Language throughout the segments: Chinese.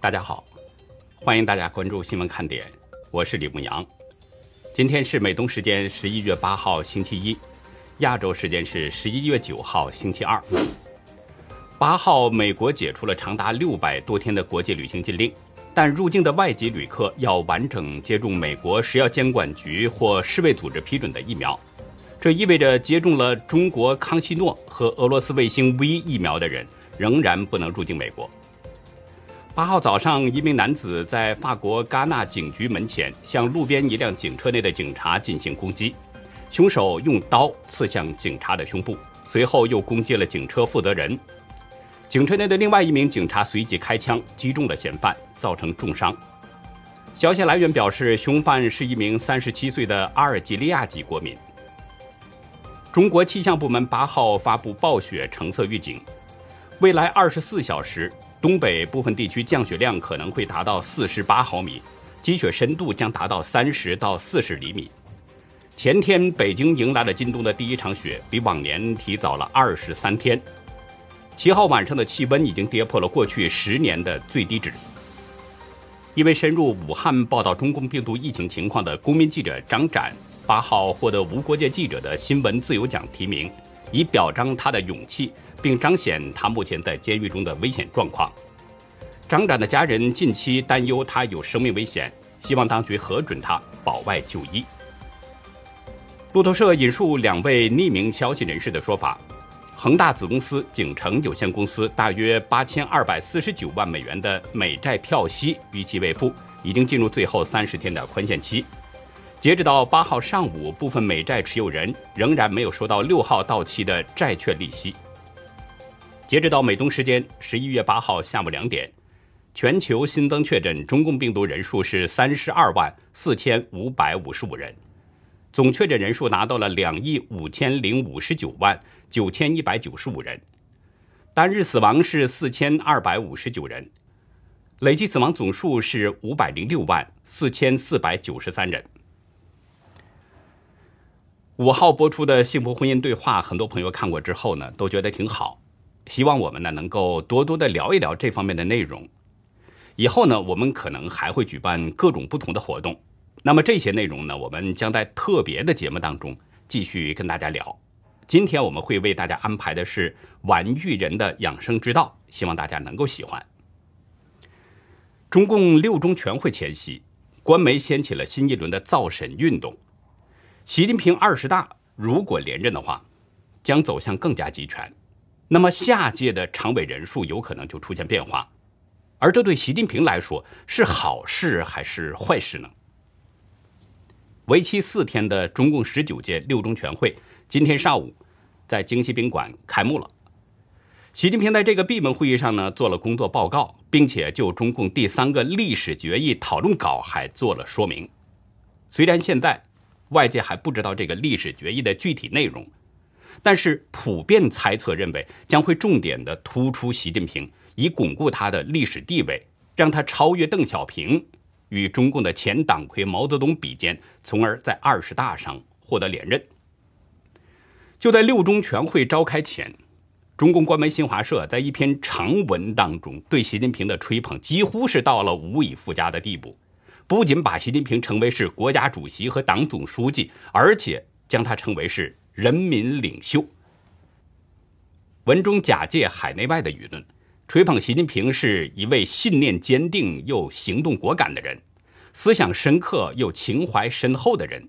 大家好，欢迎大家关注新闻看点，我是李牧阳。今天是美东时间十一月八号星期一，亚洲时间是十一月九号星期二。八号，美国解除了长达六百多天的国际旅行禁令，但入境的外籍旅客要完整接种美国食药监管局或世卫组织批准的疫苗。这意味着接种了中国康希诺和俄罗斯卫星 V 疫苗的人仍然不能入境美国。八号早上，一名男子在法国戛纳警局门前向路边一辆警车内的警察进行攻击，凶手用刀刺向警察的胸部，随后又攻击了警车负责人。警车内的另外一名警察随即开枪击中了嫌犯，造成重伤。消息来源表示，凶犯是一名三十七岁的阿尔及利亚籍国民。中国气象部门八号发布暴雪橙色预警，未来二十四小时。东北部分地区降雪量可能会达到四十八毫米，积雪深度将达到三十到四十厘米。前天，北京迎来了今冬的第一场雪，比往年提早了二十三天。七号晚上的气温已经跌破了过去十年的最低值。一位深入武汉报道中共病毒疫情情况的公民记者张展，八号获得无国界记者的新闻自由奖提名，以表彰他的勇气。并彰显他目前在监狱中的危险状况。张展的家人近期担忧他有生命危险，希望当局核准他保外就医。路透社引述两位匿名消息人士的说法：，恒大子公司景城有限公司大约八千二百四十九万美元的美债票息逾期未付，已经进入最后三十天的宽限期。截止到八号上午，部分美债持有人仍然没有收到六号到期的债券利息。截止到美东时间十一月八号下午两点，全球新增确诊中共病毒人数是三十二万四千五百五十五人，总确诊人数达到了两亿五千零五十九万九千一百九十五人，单日死亡是四千二百五十九人，累计死亡总数是五百零六万四千四百九十三人。五号播出的幸福婚姻对话，很多朋友看过之后呢，都觉得挺好。希望我们呢能够多多的聊一聊这方面的内容。以后呢，我们可能还会举办各种不同的活动。那么这些内容呢，我们将在特别的节目当中继续跟大家聊。今天我们会为大家安排的是玩育人的养生之道，希望大家能够喜欢。中共六中全会前夕，官媒掀起了新一轮的造神运动。习近平二十大如果连任的话，将走向更加集权。那么下届的常委人数有可能就出现变化，而这对习近平来说是好事还是坏事呢？为期四天的中共十九届六中全会今天上午在京西宾馆开幕了。习近平在这个闭门会议上呢做了工作报告，并且就中共第三个历史决议讨论稿还做了说明。虽然现在外界还不知道这个历史决议的具体内容。但是普遍猜测认为，将会重点的突出习近平，以巩固他的历史地位，让他超越邓小平，与中共的前党魁毛泽东比肩，从而在二十大上获得连任。就在六中全会召开前，中共官媒新华社在一篇长文当中，对习近平的吹捧几乎是到了无以复加的地步，不仅把习近平称为是国家主席和党总书记，而且将他称为是。人民领袖文中假借海内外的舆论，吹捧习近平是一位信念坚定又行动果敢的人，思想深刻又情怀深厚的人，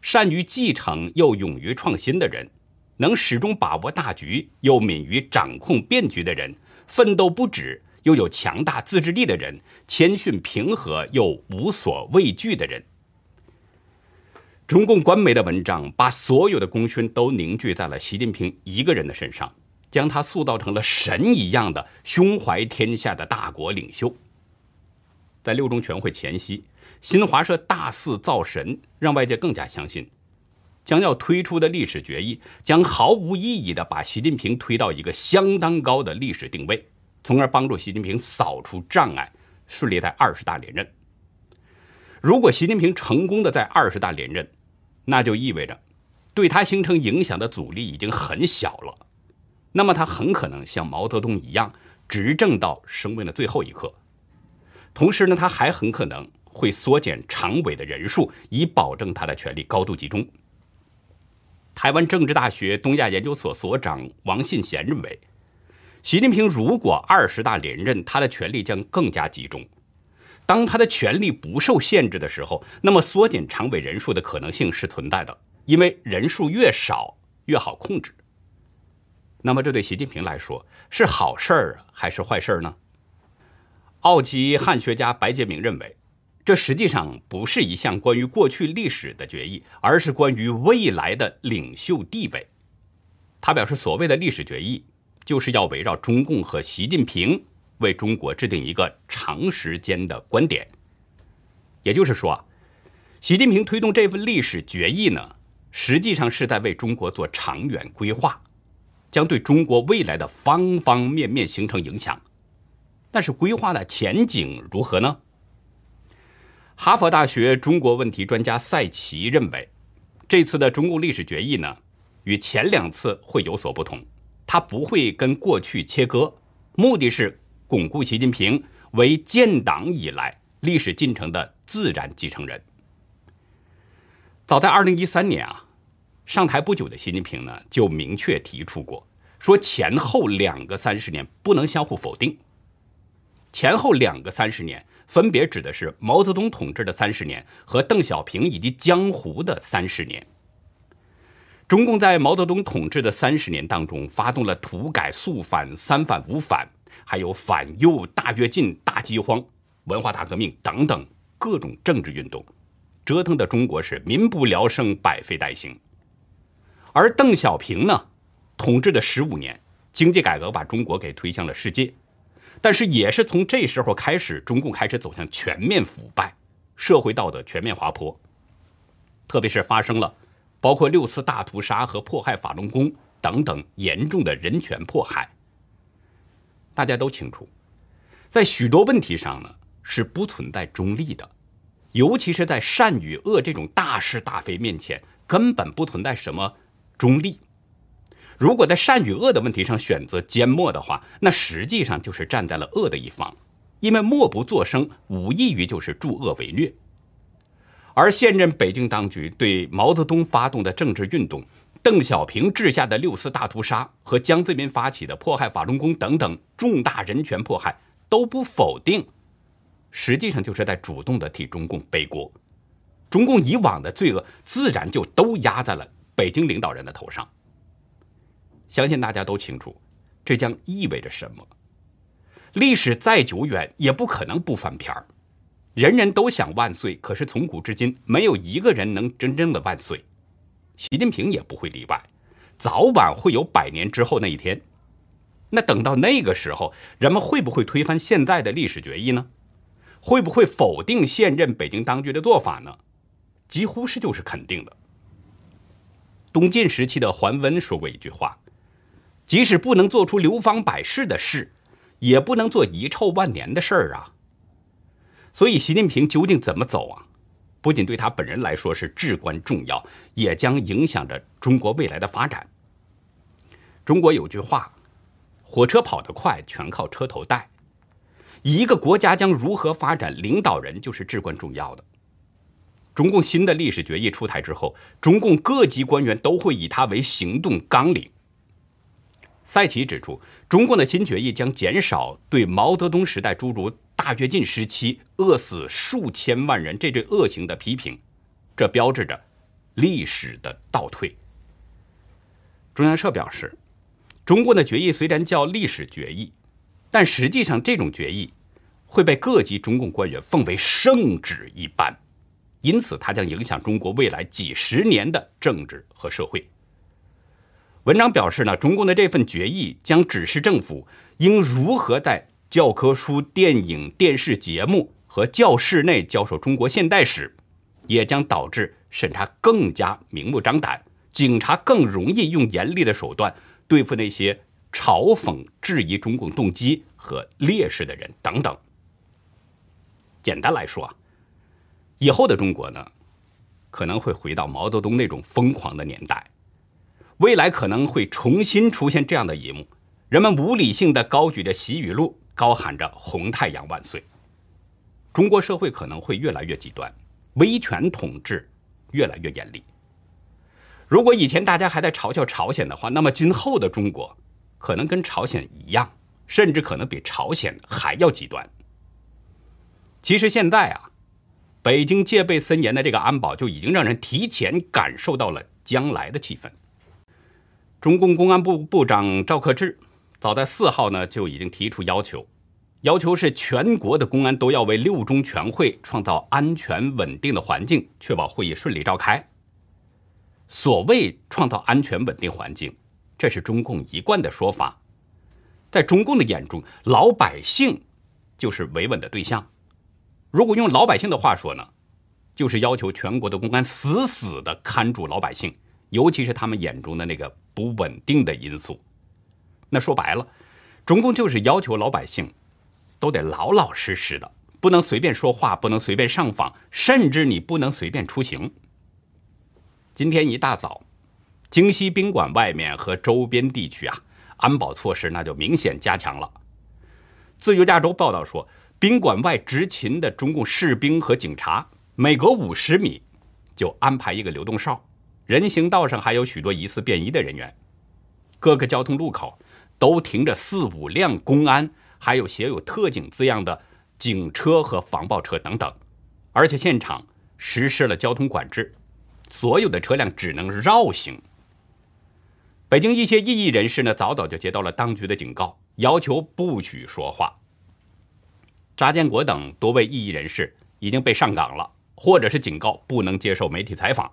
善于继承又勇于创新的人，能始终把握大局又敏于掌控变局的人，奋斗不止又有强大自制力的人，谦逊平和又无所畏惧的人。中共官媒的文章把所有的功勋都凝聚在了习近平一个人的身上，将他塑造成了神一样的胸怀天下的大国领袖。在六中全会前夕，新华社大肆造神，让外界更加相信，将要推出的历史决议将毫无意义的把习近平推到一个相当高的历史定位，从而帮助习近平扫除障碍，顺利在二十大连任。如果习近平成功的在二十大连任，那就意味着，对他形成影响的阻力已经很小了。那么他很可能像毛泽东一样，执政到生命的最后一刻。同时呢，他还很可能会缩减常委的人数，以保证他的权力高度集中。台湾政治大学东亚研究所所长王信贤认为，习近平如果二十大连任，他的权力将更加集中。当他的权力不受限制的时候，那么缩减常委人数的可能性是存在的，因为人数越少越好控制。那么这对习近平来说是好事儿还是坏事儿呢？奥籍汉学家白杰明认为。这实际上不是一项关于过去历史的决议，而是关于未来的领袖地位。他表示，所谓的历史决议，就是要围绕中共和习近平为中国制定一个长时间的观点。也就是说，习近平推动这份历史决议呢，实际上是在为中国做长远规划，将对中国未来的方方面面形成影响。但是，规划的前景如何呢？哈佛大学中国问题专家赛奇认为，这次的中共历史决议呢，与前两次会有所不同。它不会跟过去切割，目的是巩固习近平为建党以来历史进程的自然继承人。早在二零一三年啊，上台不久的习近平呢，就明确提出过，说前后两个三十年不能相互否定。前后两个三十年。分别指的是毛泽东统治的三十年和邓小平以及江湖的三十年。中共在毛泽东统治的三十年当中，发动了土改、肃反、三反、五反，还有反右、大跃进、大饥荒、文化大革命等等各种政治运动，折腾的中国是民不聊生、百废待兴。而邓小平呢，统治的十五年，经济改革把中国给推向了世界。但是，也是从这时候开始，中共开始走向全面腐败，社会道德全面滑坡。特别是发生了包括六次大屠杀和迫害法轮功等等严重的人权迫害。大家都清楚，在许多问题上呢是不存在中立的，尤其是在善与恶这种大是大非面前，根本不存在什么中立。如果在善与恶的问题上选择缄默的话，那实际上就是站在了恶的一方，因为默不作声，无异于就是助恶为虐。而现任北京当局对毛泽东发动的政治运动、邓小平治下的六四大屠杀和江泽民发起的迫害法轮功等等重大人权迫害都不否定，实际上就是在主动的替中共背锅。中共以往的罪恶自然就都压在了北京领导人的头上。相信大家都清楚，这将意味着什么？历史再久远，也不可能不翻篇儿。人人都想万岁，可是从古至今，没有一个人能真正的万岁。习近平也不会例外，早晚会有百年之后那一天。那等到那个时候，人们会不会推翻现在的历史决议呢？会不会否定现任北京当局的做法呢？几乎是就是肯定的。东晋时期的桓温说过一句话。即使不能做出流芳百世的事，也不能做遗臭万年的事儿啊。所以，习近平究竟怎么走啊？不仅对他本人来说是至关重要，也将影响着中国未来的发展。中国有句话：“火车跑得快，全靠车头带。”一个国家将如何发展，领导人就是至关重要的。中共新的历史决议出台之后，中共各级官员都会以它为行动纲领。赛奇指出，中共的新决议将减少对毛泽东时代诸如大跃进时期饿死数千万人这类恶行的批评，这标志着历史的倒退。中央社表示，中共的决议虽然叫历史决议，但实际上这种决议会被各级中共官员奉为圣旨一般，因此它将影响中国未来几十年的政治和社会。文章表示呢，中共的这份决议将指示政府应如何在教科书、电影、电视节目和教室内教授中国现代史，也将导致审查更加明目张胆，警察更容易用严厉的手段对付那些嘲讽、质疑中共动机和劣势的人等等。简单来说啊，以后的中国呢，可能会回到毛泽东那种疯狂的年代。未来可能会重新出现这样的一幕：人们无理性的高举着习语录，高喊着“红太阳万岁”。中国社会可能会越来越极端，威权统治越来越严厉。如果以前大家还在嘲笑朝鲜的话，那么今后的中国可能跟朝鲜一样，甚至可能比朝鲜还要极端。其实现在啊，北京戒备森严的这个安保就已经让人提前感受到了将来的气氛。中共公安部部长赵克志早在四号呢就已经提出要求，要求是全国的公安都要为六中全会创造安全稳定的环境，确保会议顺利召开。所谓创造安全稳定环境，这是中共一贯的说法。在中共的眼中，老百姓就是维稳的对象。如果用老百姓的话说呢，就是要求全国的公安死死的看住老百姓，尤其是他们眼中的那个不稳定的因素。那说白了，中共就是要求老百姓都得老老实实的，不能随便说话，不能随便上访，甚至你不能随便出行。今天一大早，京西宾馆外面和周边地区啊，安保措施那就明显加强了。自由亚洲报道说，宾馆外执勤的中共士兵和警察，每隔五十米就安排一个流动哨，人行道上还有许多疑似便衣的人员，各个交通路口都停着四五辆公安，还有写有特警字样的警车和防暴车等等，而且现场实施了交通管制。所有的车辆只能绕行。北京一些异议人士呢，早早就接到了当局的警告，要求不许说话。查建国等多位异议人士已经被上岗了，或者是警告不能接受媒体采访。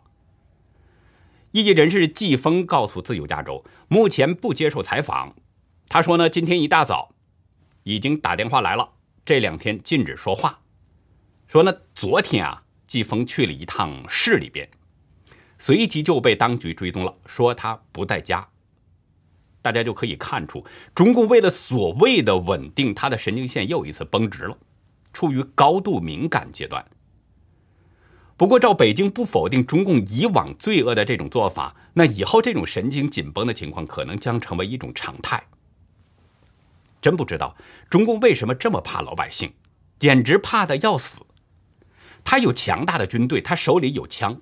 异议人士季风告诉自由亚洲，目前不接受采访。他说呢，今天一大早已经打电话来了，这两天禁止说话。说呢，昨天啊，季风去了一趟市里边。随即就被当局追踪了，说他不在家。大家就可以看出，中共为了所谓的稳定，他的神经线又一次绷直了，处于高度敏感阶段。不过，照北京不否定中共以往罪恶的这种做法，那以后这种神经紧绷的情况可能将成为一种常态。真不知道中共为什么这么怕老百姓，简直怕的要死。他有强大的军队，他手里有枪。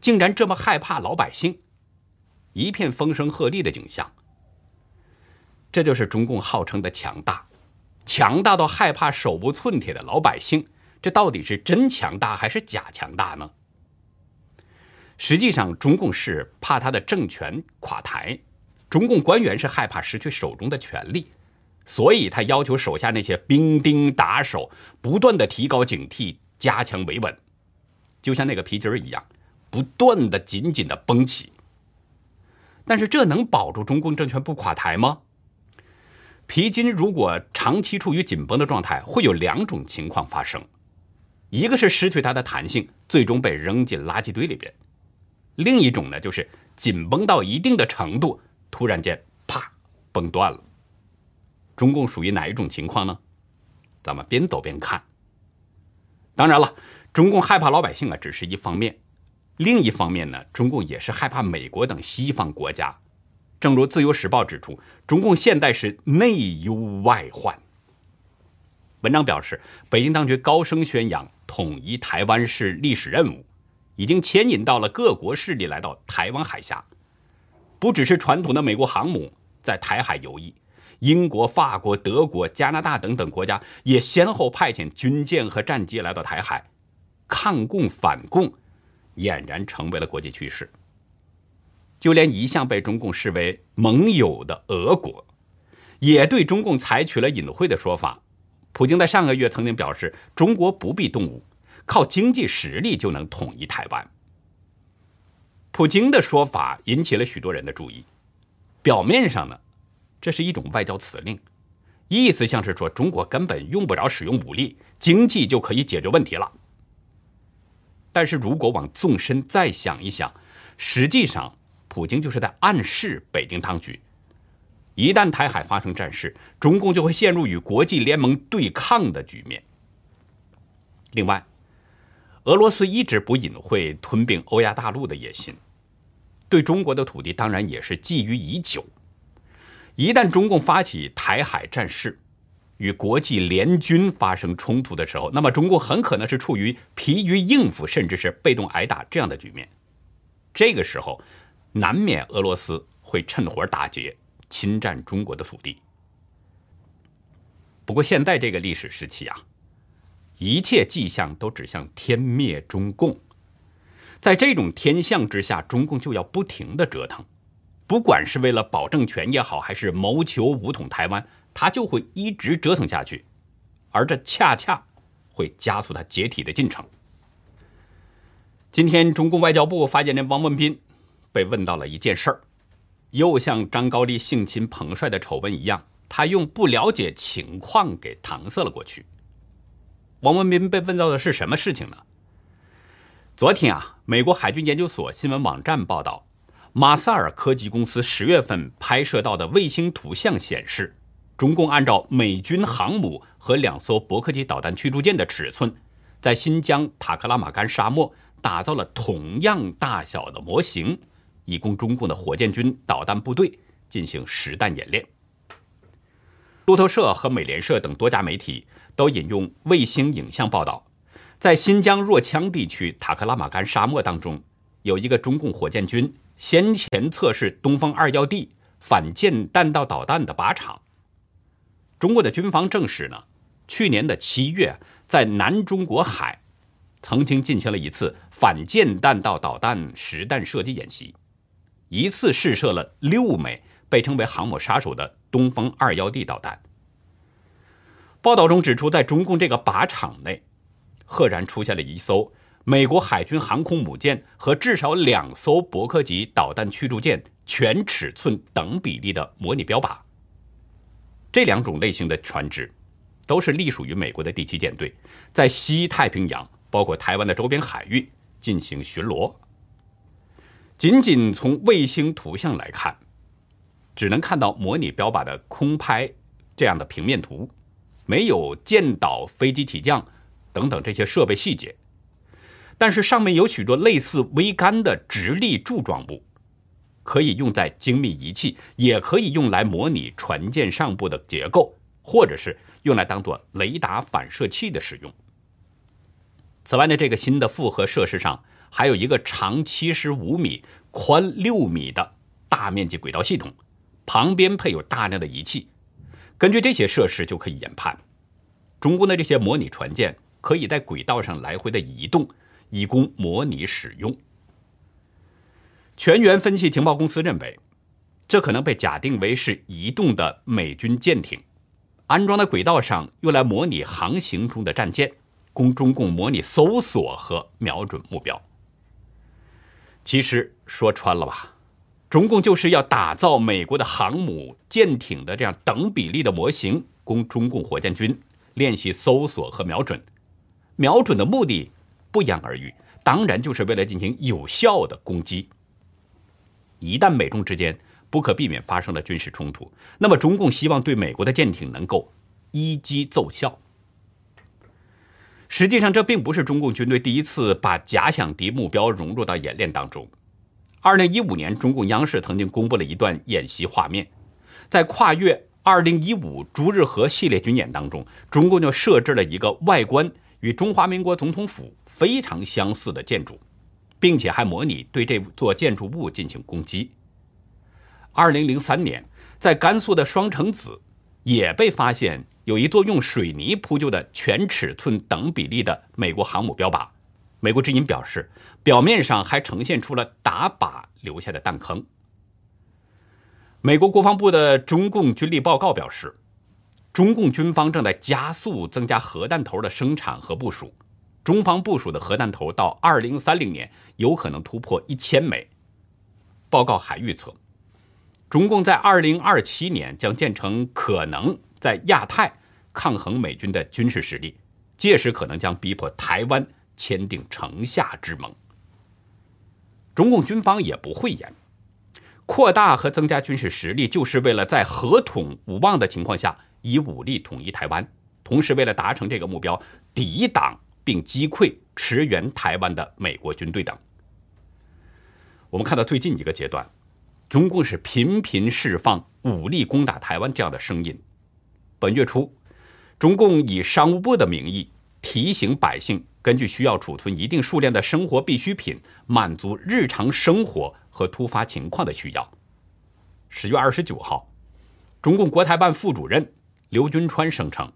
竟然这么害怕老百姓，一片风声鹤唳的景象。这就是中共号称的强大，强大到害怕手无寸铁的老百姓。这到底是真强大还是假强大呢？实际上，中共是怕他的政权垮台，中共官员是害怕失去手中的权力，所以他要求手下那些兵丁打手不断的提高警惕，加强维稳，就像那个皮筋儿一样。不断的紧紧的绷起，但是这能保住中共政权不垮台吗？皮筋如果长期处于紧绷的状态，会有两种情况发生：一个是失去它的弹性，最终被扔进垃圾堆里边；另一种呢，就是紧绷到一定的程度，突然间啪崩断了。中共属于哪一种情况呢？咱们边走边看。当然了，中共害怕老百姓啊，只是一方面。另一方面呢，中共也是害怕美国等西方国家。正如《自由时报》指出，中共现在是内忧外患。文章表示，北京当局高声宣扬统一台湾是历史任务，已经牵引到了各国势力来到台湾海峡。不只是传统的美国航母在台海游弋，英国、法国、德国、加拿大等等国家也先后派遣军舰和战机来到台海，抗共反共。俨然成为了国际趋势。就连一向被中共视为盟友的俄国，也对中共采取了隐晦的说法。普京在上个月曾经表示，中国不必动武，靠经济实力就能统一台湾。普京的说法引起了许多人的注意。表面上呢，这是一种外交辞令，意思像是说中国根本用不着使用武力，经济就可以解决问题了。但是如果往纵深再想一想，实际上，普京就是在暗示北京当局，一旦台海发生战事，中共就会陷入与国际联盟对抗的局面。另外，俄罗斯一直不隐晦吞并欧亚大陆的野心，对中国的土地当然也是觊觎已久。一旦中共发起台海战事，与国际联军发生冲突的时候，那么中共很可能是处于疲于应付，甚至是被动挨打这样的局面。这个时候，难免俄罗斯会趁火打劫，侵占中国的土地。不过，现在这个历史时期啊，一切迹象都指向天灭中共。在这种天象之下，中共就要不停的折腾，不管是为了保政权也好，还是谋求武统台湾，他就会一直折腾下去，而这恰恰会加速他解体的进程。今天，中共外交部发言人汪文斌被问到了一件事儿，又像张高丽性侵彭帅的丑闻一样。他用不了解情况给搪塞了过去。王文斌被问到的是什么事情呢？昨天啊，美国海军研究所新闻网站报道，马萨尔科技公司十月份拍摄到的卫星图像显示，中共按照美军航母和两艘伯克级导弹驱逐舰的尺寸，在新疆塔克拉玛干沙漠打造了同样大小的模型，以供中共的火箭军导弹部队进行实弹演练。路透社和美联社等多家媒体都引用卫星影像报道，在新疆若羌地区塔克拉玛干沙漠当中，有一个中共火箭军先前测试东风二幺 D 反舰弹道导弹的靶场。中国的军方证实呢，去年的七月，在南中国海曾经进行了一次反舰弹道导弹实弹射击演习，一次试射了六枚被称为“航母杀手”的。东风二幺 D 导弹。报道中指出，在中共这个靶场内，赫然出现了一艘美国海军航空母舰和至少两艘伯克级导弹驱逐舰全尺寸等比例的模拟标靶。这两种类型的船只，都是隶属于美国的第七舰队，在西太平洋，包括台湾的周边海域进行巡逻。仅仅从卫星图像来看。只能看到模拟标靶的空拍这样的平面图，没有舰岛、飞机起降等等这些设备细节。但是上面有许多类似桅杆的直立柱状物，可以用在精密仪器，也可以用来模拟船舰上部的结构，或者是用来当做雷达反射器的使用。此外呢，这个新的复合设施上还有一个长七十五米、宽六米的大面积轨道系统。旁边配有大量的仪器，根据这些设施就可以研判，中共的这些模拟船舰可以在轨道上来回的移动，以供模拟使用。全员分析情报公司认为，这可能被假定为是移动的美军舰艇，安装在轨道上，用来模拟航行中的战舰，供中共模拟搜索和瞄准目标。其实说穿了吧。中共就是要打造美国的航母、舰艇的这样等比例的模型，供中共火箭军练习搜索和瞄准。瞄准的目的不言而喻，当然就是为了进行有效的攻击。一旦美中之间不可避免发生了军事冲突，那么中共希望对美国的舰艇能够一击奏效。实际上，这并不是中共军队第一次把假想敌目标融入到演练当中。二零一五年，中共央视曾经公布了一段演习画面，在跨越二零一五朱日和系列军演当中，中共就设置了一个外观与中华民国总统府非常相似的建筑，并且还模拟对这座建筑物进行攻击。二零零三年，在甘肃的双城子也被发现有一座用水泥铺就的全尺寸等比例的美国航母标靶。美国之音表示，表面上还呈现出了打靶留下的弹坑。美国国防部的中共军力报告表示，中共军方正在加速增加核弹头的生产和部署，中方部署的核弹头到二零三零年有可能突破一千枚。报告还预测，中共在二零二七年将建成可能在亚太抗衡美军的军事实力，届时可能将逼迫台湾。签订城下之盟，中共军方也不讳言，扩大和增加军事实力，就是为了在合统无望的情况下，以武力统一台湾，同时为了达成这个目标，抵挡并击溃驰援台湾的美国军队等。我们看到最近一个阶段，中共是频频释放武力攻打台湾这样的声音。本月初，中共以商务部的名义提醒百姓，根据需要储存一定数量的生活必需品，满足日常生活和突发情况的需要。十月二十九号，中共国台办副主任刘军川声称，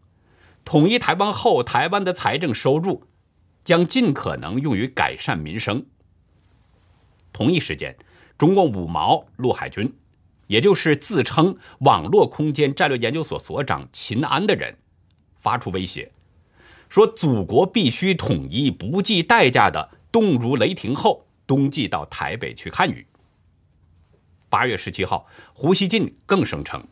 统一台湾后，台湾的财政收入将尽可能用于改善民生。同一时间，中共五毛陆海军，也就是自称网络空间战略研究所所长秦安的人，发出威胁，说祖国必须统一，不计代价的动如雷霆后，冬季到台北去看雨。八月十七号，胡锡进更声称，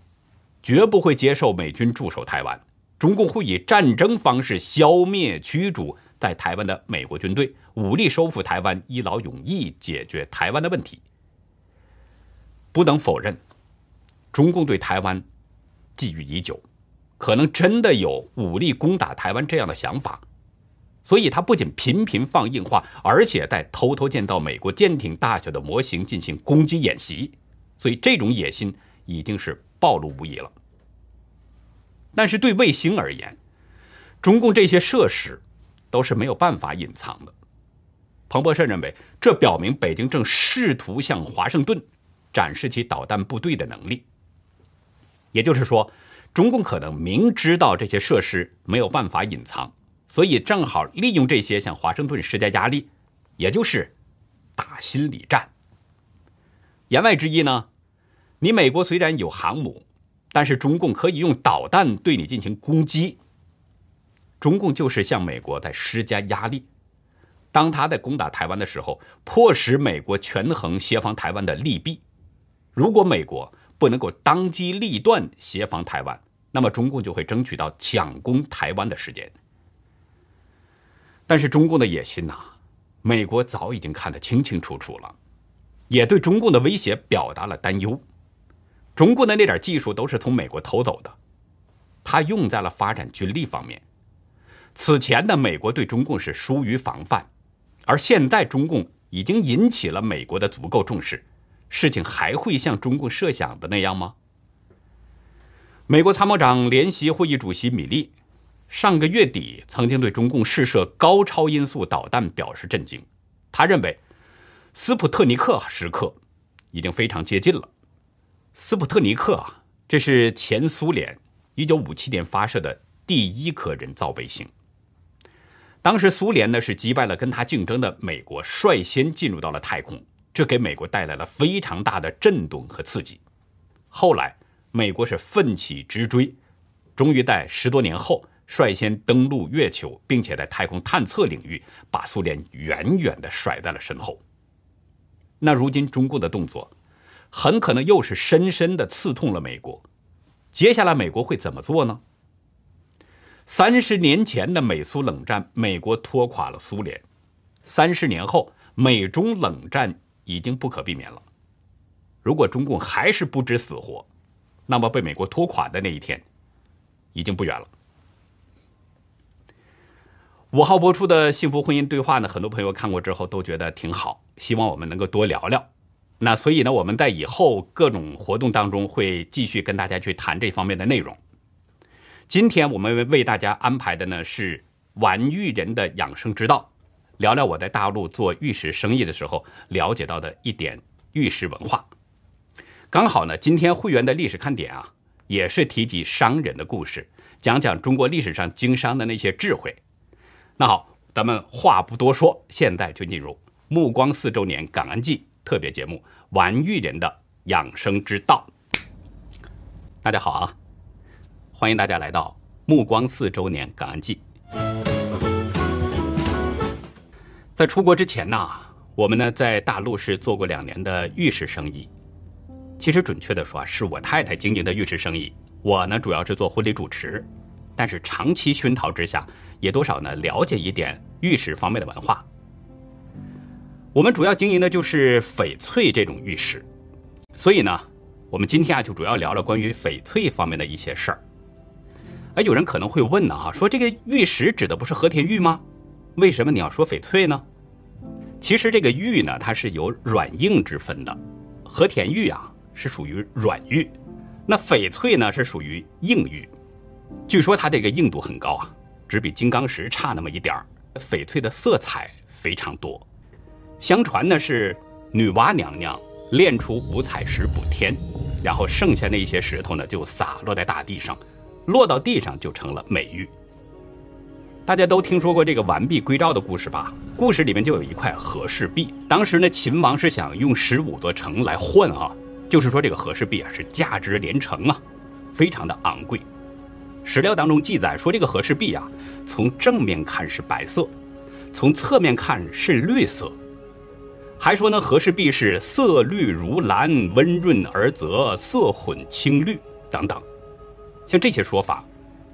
绝不会接受美军驻守台湾，中共会以战争方式消灭驱逐。在台湾的美国军队武力收复台湾，一劳永逸解决台湾的问题。不能否认，中共对台湾觊觎已久，可能真的有武力攻打台湾这样的想法。所以，他不仅频频放硬话，而且在偷偷见到美国舰艇大小的模型进行攻击演习。所以，这种野心已经是暴露无遗了。但是，对卫星而言，中共这些设施。都是没有办法隐藏的。彭博社认为，这表明北京正试图向华盛顿展示其导弹部队的能力。也就是说，中共可能明知道这些设施没有办法隐藏，所以正好利用这些向华盛顿施加压力，也就是打心理战。言外之意呢，你美国虽然有航母，但是中共可以用导弹对你进行攻击。中共就是向美国在施加压力，当他在攻打台湾的时候，迫使美国权衡协防台湾的利弊。如果美国不能够当机立断协防台湾，那么中共就会争取到抢攻台湾的时间。但是中共的野心呐，美国早已经看得清清楚楚了，也对中共的威胁表达了担忧。中共的那点技术都是从美国偷走的，他用在了发展军力方面。此前的美国对中共是疏于防范，而现在中共已经引起了美国的足够重视，事情还会像中共设想的那样吗？美国参谋长联席会议主席米利上个月底曾经对中共试射高超音速导弹表示震惊，他认为斯普特尼克时刻已经非常接近了。斯普特尼克啊，这是前苏联1957年发射的第一颗人造卫星。当时苏联呢是击败了跟他竞争的美国，率先进入到了太空，这给美国带来了非常大的震动和刺激。后来美国是奋起直追，终于在十多年后率先登陆月球，并且在太空探测领域把苏联远远的甩在了身后。那如今中共的动作，很可能又是深深的刺痛了美国。接下来美国会怎么做呢？三十年前的美苏冷战，美国拖垮了苏联；三十年后，美中冷战已经不可避免了。如果中共还是不知死活，那么被美国拖垮的那一天已经不远了。五号播出的幸福婚姻对话呢，很多朋友看过之后都觉得挺好，希望我们能够多聊聊。那所以呢，我们在以后各种活动当中会继续跟大家去谈这方面的内容。今天我们为大家安排的呢是玩玉人的养生之道，聊聊我在大陆做玉石生意的时候了解到的一点玉石文化。刚好呢，今天会员的历史看点啊，也是提及商人的故事，讲讲中国历史上经商的那些智慧。那好，咱们话不多说，现在就进入目光四周年感恩季特别节目——玩玉人的养生之道。大家好啊！欢迎大家来到目光四周年感恩季。在出国之前呢，我们呢在大陆是做过两年的玉石生意。其实准确的说啊，是我太太经营的玉石生意。我呢主要是做婚礼主持，但是长期熏陶之下，也多少呢了解一点玉石方面的文化。我们主要经营的就是翡翠这种玉石，所以呢，我们今天啊就主要聊聊关于翡翠方面的一些事儿。哎，有人可能会问呢，哈，说这个玉石指的不是和田玉吗？为什么你要说翡翠呢？其实这个玉呢，它是有软硬之分的，和田玉啊是属于软玉，那翡翠呢是属于硬玉。据说它这个硬度很高啊，只比金刚石差那么一点儿。翡翠的色彩非常多，相传呢是女娲娘娘炼出五彩石补天，然后剩下那些石头呢就洒落在大地上，落到地上就成了美玉。大家都听说过这个完璧归赵的故事吧？故事里面就有一块和氏璧，当时呢秦王是想用十五座城来换啊，就是说这个和氏璧啊是价值连城啊，非常的昂贵。史料当中记载说，这个和氏璧啊，从正面看是白色，从侧面看是绿色，还说呢和氏璧是色绿如蓝，温润而泽，色混青绿等等。像这些说法，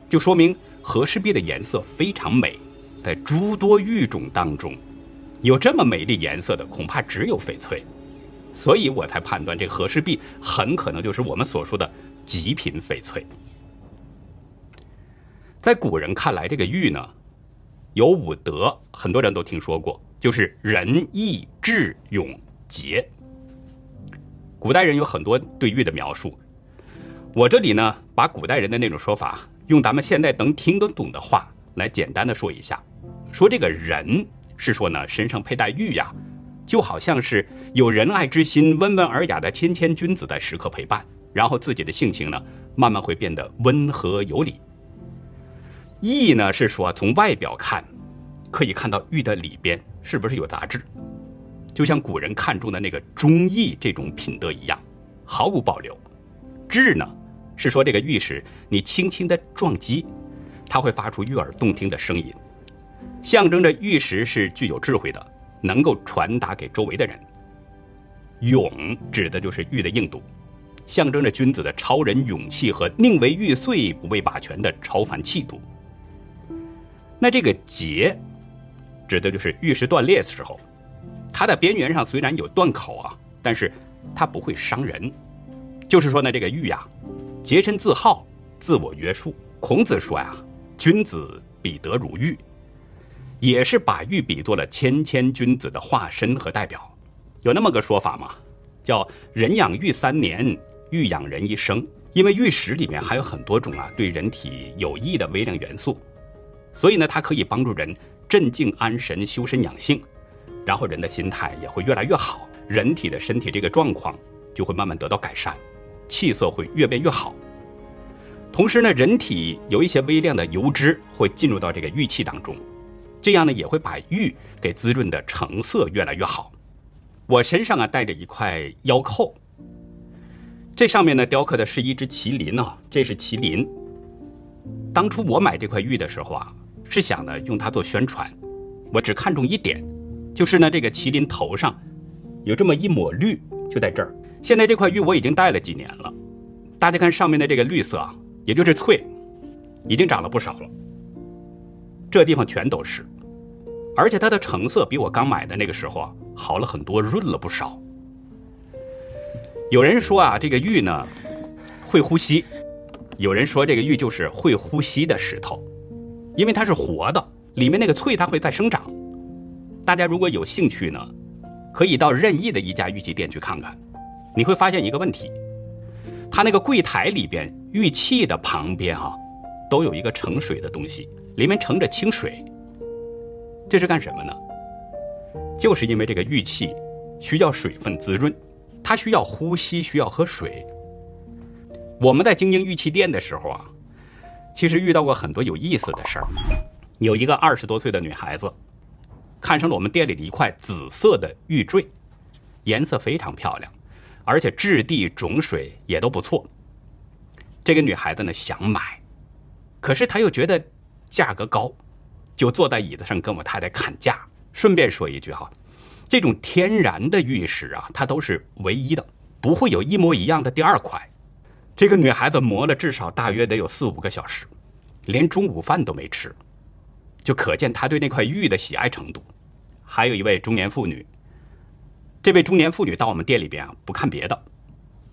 就说明。和氏璧的颜色非常美，在诸多玉种当中，有这么美丽颜色的恐怕只有翡翠，所以我才判断这和氏璧很可能就是我们所说的极品翡翠。在古人看来，这个玉呢有五德，很多人都听说过，就是仁义智勇节。古代人有很多对玉的描述，我这里呢把古代人的那种说法。用咱们现在能听得懂的话来简单的说一下，说这个人是说呢，身上佩戴玉呀，就好像是有仁爱之心、温文尔雅的谦谦君子在时刻陪伴，然后自己的性情呢，慢慢会变得温和有礼。义呢是说从外表看，可以看到玉的里边是不是有杂质，就像古人看重的那个忠义这种品德一样，毫无保留。智呢？是说这个玉石，你轻轻的撞击，它会发出悦耳动听的声音，象征着玉石是具有智慧的，能够传达给周围的人。勇指的就是玉的硬度，象征着君子的超人勇气和宁为玉碎不为瓦全的超凡气度。那这个节，指的就是玉石断裂的时候，它的边缘上虽然有断口啊，但是它不会伤人。就是说呢，这个玉呀。洁身自好，自我约束。孔子说呀：“君子比德如玉”，也是把玉比作了谦谦君子的化身和代表。有那么个说法吗？叫“人养玉三年，玉养人一生”。因为玉石里面含有很多种啊对人体有益的微量元素，所以呢，它可以帮助人镇静安神、修身养性，然后人的心态也会越来越好，人体的身体这个状况就会慢慢得到改善。气色会越变越好，同时呢，人体有一些微量的油脂会进入到这个玉器当中，这样呢也会把玉给滋润的成色越来越好。我身上啊带着一块腰扣，这上面呢雕刻的是一只麒麟啊，这是麒麟。当初我买这块玉的时候啊，是想呢用它做宣传，我只看中一点，就是呢这个麒麟头上有这么一抹绿，就在这儿。现在这块玉我已经戴了几年了，大家看上面的这个绿色啊，也就是翠，已经长了不少了。这地方全都是，而且它的成色比我刚买的那个时候啊好了很多，润了不少。有人说啊，这个玉呢会呼吸，有人说这个玉就是会呼吸的石头，因为它是活的，里面那个翠它会再生长。大家如果有兴趣呢，可以到任意的一家玉器店去看看。你会发现一个问题，它那个柜台里边玉器的旁边啊，都有一个盛水的东西，里面盛着清水。这是干什么呢？就是因为这个玉器需要水分滋润，它需要呼吸，需要喝水。我们在经营玉器店的时候啊，其实遇到过很多有意思的事儿。有一个二十多岁的女孩子，看上了我们店里的一块紫色的玉坠，颜色非常漂亮。而且质地、种水也都不错。这个女孩子呢想买，可是她又觉得价格高，就坐在椅子上跟我太太砍价。顺便说一句哈，这种天然的玉石啊，它都是唯一的，不会有一模一样的第二块。这个女孩子磨了至少大约得有四五个小时，连中午饭都没吃，就可见她对那块玉的喜爱程度。还有一位中年妇女。这位中年妇女到我们店里边啊，不看别的，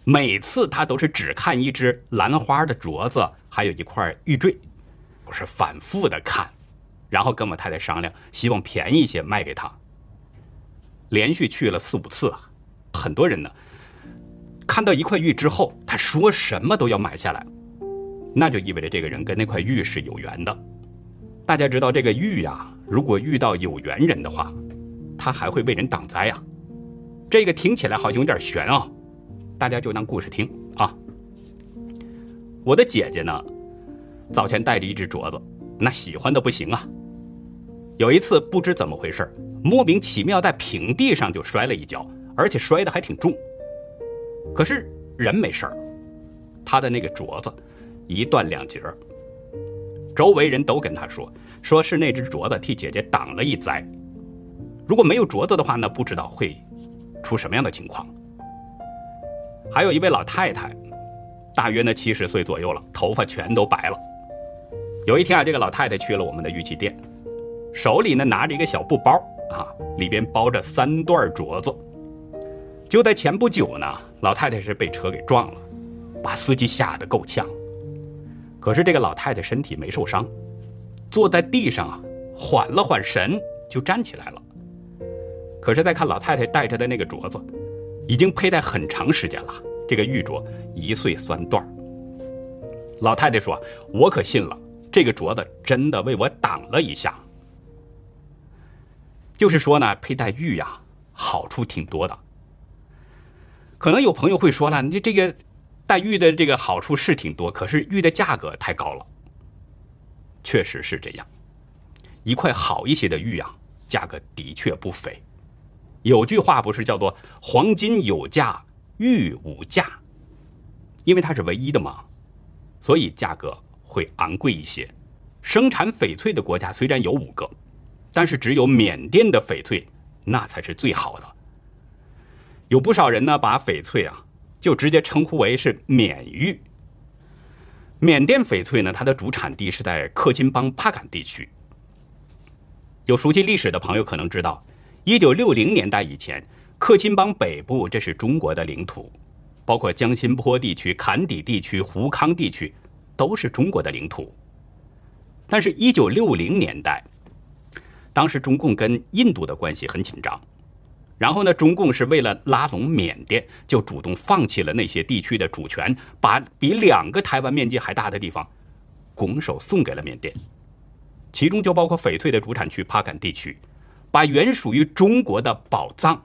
每次她都是只看一只兰花的镯子，还有一块玉坠，我是反复的看，然后跟我太太商量，希望便宜一些卖给她。连续去了四五次啊，很多人呢看到一块玉之后，他说什么都要买下来。那就意味着这个人跟那块玉是有缘的。大家知道这个玉呀，如果遇到有缘人的话，他还会为人挡灾呀。这个听起来好像有点悬啊，大家就当故事听啊。我的姐姐呢，早前带着一只镯子，那喜欢的不行啊。有一次不知怎么回事，莫名其妙在平地上就摔了一跤，而且摔得还挺重。可是人没事儿，他的那个镯子一断两截。周围人都跟她说，说是那只镯子替姐姐挡了一灾。如果没有镯子的话，那不知道会出什么样的情况。还有一位老太太，大约呢七十岁左右了，头发全都白了。有一天啊，这个老太太去了我们的玉器店，手里呢拿着一个小布包啊，里边包着三段镯子。就在前不久呢，老太太是被车给撞了，把司机吓得够呛。可是这个老太太身体没受伤，坐在地上啊，缓了缓神就站起来了。可是再看老太太戴着的那个镯子，已经佩戴很长时间了，这个玉镯一碎三段。老太太说：“我可信了，这个镯子真的为我挡了一下。”就是说呢，佩戴玉呀，好处挺多的。可能有朋友会说了，你这个。戴玉的这个好处是挺多，可是玉的价格太高了。确实是这样，一块好一些的玉啊，价格的确不菲。有句话不是叫做“黄金有价，玉无价”，因为它是唯一的嘛，所以价格会昂贵一些。生产翡翠的国家虽然有五个，但是只有缅甸的翡翠那才是最好的。有不少人呢，把翡翠啊。就直接称呼为是缅玉。缅甸翡翠呢，它的主产地是在克钦邦帕敢地区。有熟悉历史的朋友可能知道，一九六零年代以前，克钦邦北部这是中国的领土，包括江心坡地区、坎底地区、胡康地区都是中国的领土。但是，一九六零年代，当时中共跟印度的关系很紧张。然后呢，中共是为了拉拢缅甸，就主动放弃了那些地区的主权，把比两个台湾面积还大的地方拱手送给了缅甸，其中就包括翡翠的主产区帕敢地区，把原属于中国的宝藏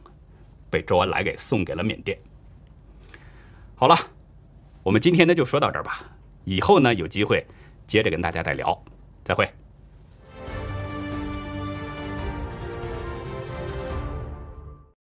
被周恩来给送给了缅甸。好了，我们今天呢就说到这儿吧，以后呢有机会接着跟大家再聊，再会。